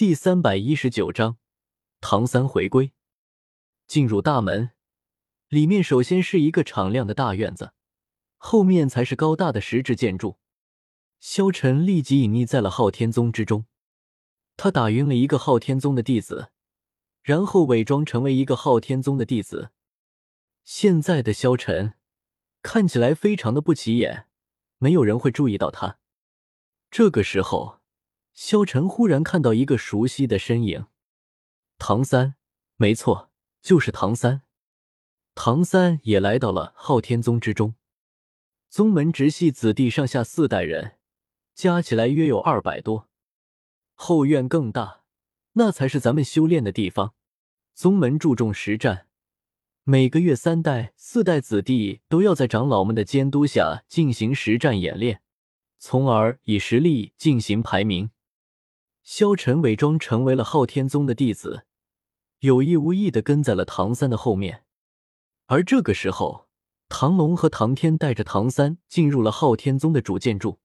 第三百一十九章，唐三回归。进入大门，里面首先是一个敞亮的大院子，后面才是高大的石质建筑。萧晨立即隐匿在了昊天宗之中。他打晕了一个昊天宗的弟子，然后伪装成为一个昊天宗的弟子。现在的萧晨看起来非常的不起眼，没有人会注意到他。这个时候，萧晨忽然看到一个熟悉的身影，唐三，没错，就是唐三。唐三也来到了昊天宗之中，宗门直系子弟上下四代人，加起来约有二百多。后院更大，那才是咱们修炼的地方。宗门注重实战，每个月三代、四代子弟都要在长老们的监督下进行实战演练，从而以实力进行排名。萧晨伪装成为了昊天宗的弟子，有意无意的跟在了唐三的后面。而这个时候，唐龙和唐天带着唐三进入了昊天宗的主建筑。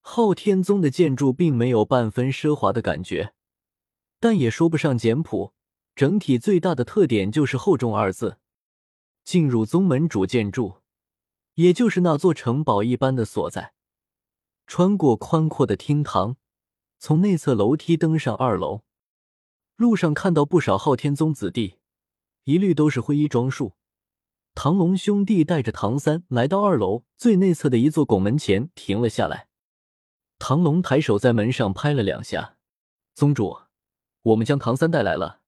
昊天宗的建筑并没有半分奢华的感觉，但也说不上简朴。整体最大的特点就是“厚重”二字。进入宗门主建筑，也就是那座城堡一般的所在。穿过宽阔的厅堂，从内侧楼梯登上二楼。路上看到不少昊天宗子弟，一律都是灰衣装束。唐龙兄弟带着唐三来到二楼最内侧的一座拱门前，停了下来。唐龙抬手在门上拍了两下，宗主，我们将唐三带来了，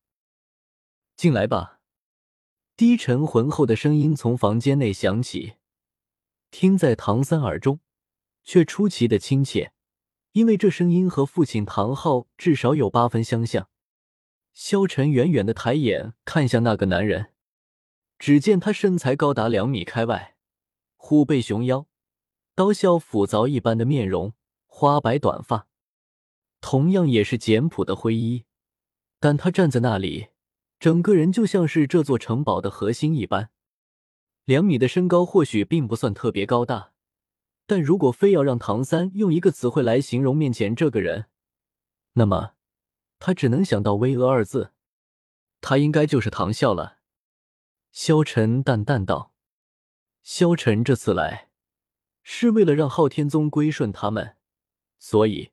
进来吧。低沉浑厚的声音从房间内响起，听在唐三耳中，却出奇的亲切，因为这声音和父亲唐昊至少有八分相像。萧晨远远的抬眼看向那个男人，只见他身材高达两米开外，虎背熊腰，刀削斧凿一般的面容。花白短发，同样也是简朴的灰衣，但他站在那里，整个人就像是这座城堡的核心一般。两米的身高或许并不算特别高大，但如果非要让唐三用一个词汇来形容面前这个人，那么他只能想到“巍峨”二字。他应该就是唐啸了。萧晨淡淡道：“萧晨这次来，是为了让昊天宗归顺他们。”所以，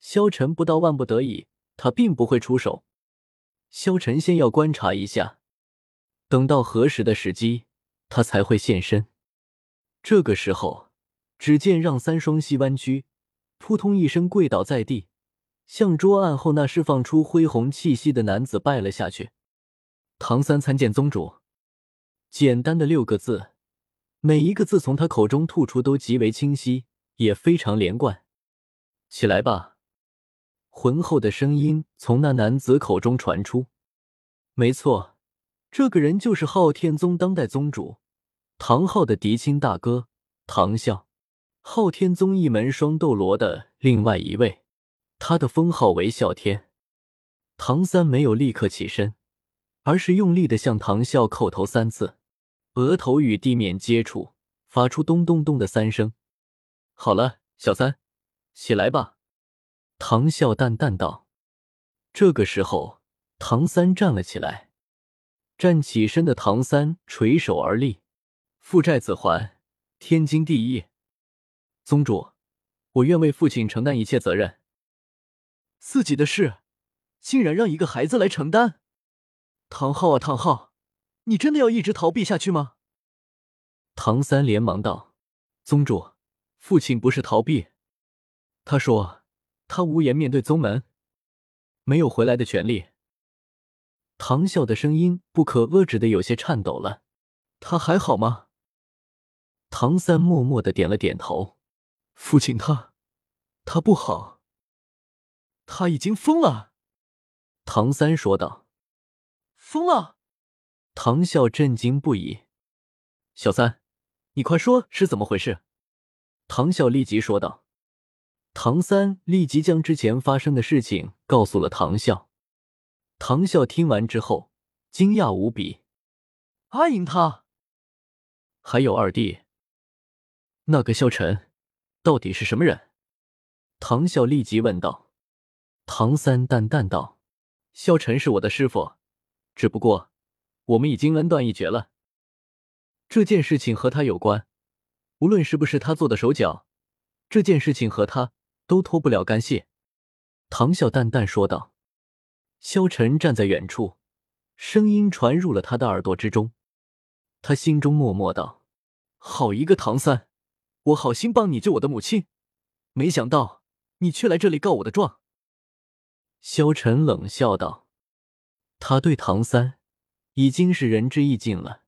萧晨不到万不得已，他并不会出手。萧晨先要观察一下，等到合适的时机，他才会现身。这个时候，只见让三双膝弯曲，扑通一声跪倒在地，向桌案后那释放出恢宏气息的男子拜了下去。唐三参见宗主。简单的六个字，每一个字从他口中吐出都极为清晰，也非常连贯。起来吧！浑厚的声音从那男子口中传出。没错，这个人就是昊天宗当代宗主唐昊的嫡亲大哥唐啸，昊天宗一门双斗罗的另外一位。他的封号为啸天。唐三没有立刻起身，而是用力的向唐啸叩头三次，额头与地面接触，发出咚咚咚的三声。好了，小三。起来吧，唐笑淡淡道。这个时候，唐三站了起来。站起身的唐三垂手而立，父债子还，天经地义。宗主，我愿为父亲承担一切责任。自己的事，竟然让一个孩子来承担？唐昊啊，唐昊，你真的要一直逃避下去吗？唐三连忙道：“宗主，父亲不是逃避。”他说：“他无颜面对宗门，没有回来的权利。”唐笑的声音不可遏制的有些颤抖了。他还好吗？唐三默默的点了点头。父亲他，他不好。他已经疯了。唐三说道。疯了？唐笑震惊不已。小三，你快说是怎么回事？唐笑立即说道。唐三立即将之前发生的事情告诉了唐啸。唐啸听完之后惊讶无比：“阿银他还有二弟，那个萧晨到底是什么人？”唐啸立即问道。唐三淡淡道：“萧晨是我的师傅，只不过我们已经恩断义绝了。这件事情和他有关，无论是不是他做的手脚，这件事情和他都脱不了干系。”唐笑淡淡说道。萧晨站在远处，声音传入了他的耳朵之中。他心中默默道：“好一个唐三，我好心帮你救我的母亲，没想到你却来这里告我的状。”萧晨冷笑道：“他对唐三已经是仁至义尽了。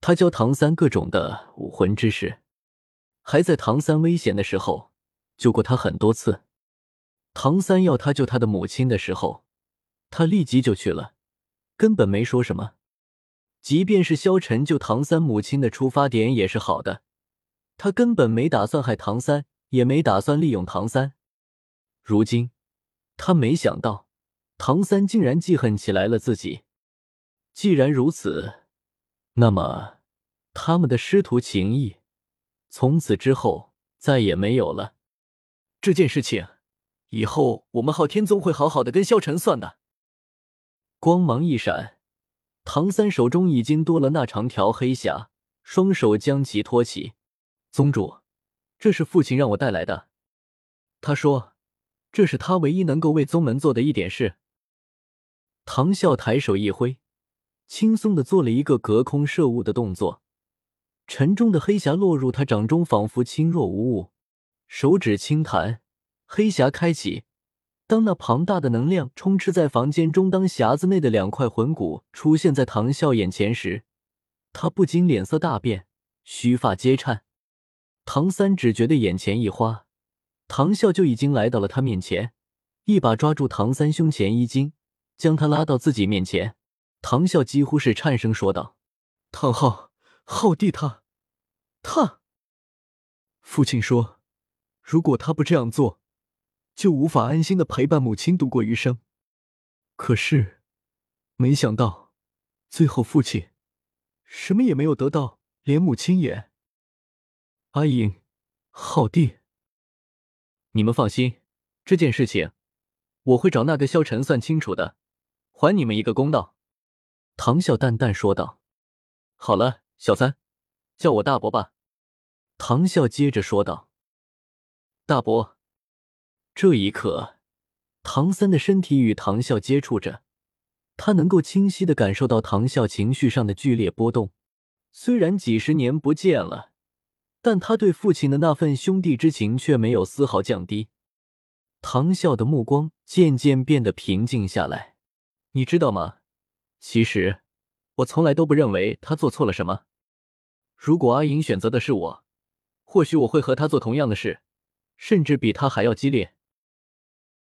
他教唐三各种的武魂之事，还在唐三危险的时候救过他很多次。唐三要他救他的母亲的时候。”他立即就去了，根本没说什么。即便是萧晨救唐三母亲的出发点也是好的，他根本没打算害唐三，也没打算利用唐三。如今，他没想到唐三竟然记恨起来了自己。既然如此，那么他们的师徒情谊从此之后再也没有了。这件事情，以后我们昊天宗会好好的跟萧晨算的。光芒一闪，唐三手中已经多了那长条黑匣，双手将其托起。宗主，这是父亲让我带来的。他说，这是他唯一能够为宗门做的一点事。唐啸抬手一挥，轻松的做了一个隔空摄物的动作，沉重的黑匣落入他掌中，仿佛轻若无物。手指轻弹，黑匣开启。当那庞大的能量充斥在房间中，当匣子内的两块魂骨出现在唐啸眼前时，他不禁脸色大变，须发皆颤。唐三只觉得眼前一花，唐啸就已经来到了他面前，一把抓住唐三胸前衣襟，将他拉到自己面前。唐啸几乎是颤声说道：“唐昊，昊弟他，他，父亲说，如果他不这样做。”就无法安心的陪伴母亲度过余生。可是，没想到，最后父亲什么也没有得到，连母亲也……阿影，浩弟，你们放心，这件事情我会找那个萧晨算清楚的，还你们一个公道。”唐笑淡淡说道。“好了，小三，叫我大伯吧。”唐笑接着说道。“大伯。”这一刻，唐三的身体与唐啸接触着，他能够清晰的感受到唐啸情绪上的剧烈波动。虽然几十年不见了，但他对父亲的那份兄弟之情却没有丝毫降低。唐啸的目光渐渐变得平静下来。你知道吗？其实我从来都不认为他做错了什么。如果阿莹选择的是我，或许我会和他做同样的事，甚至比他还要激烈。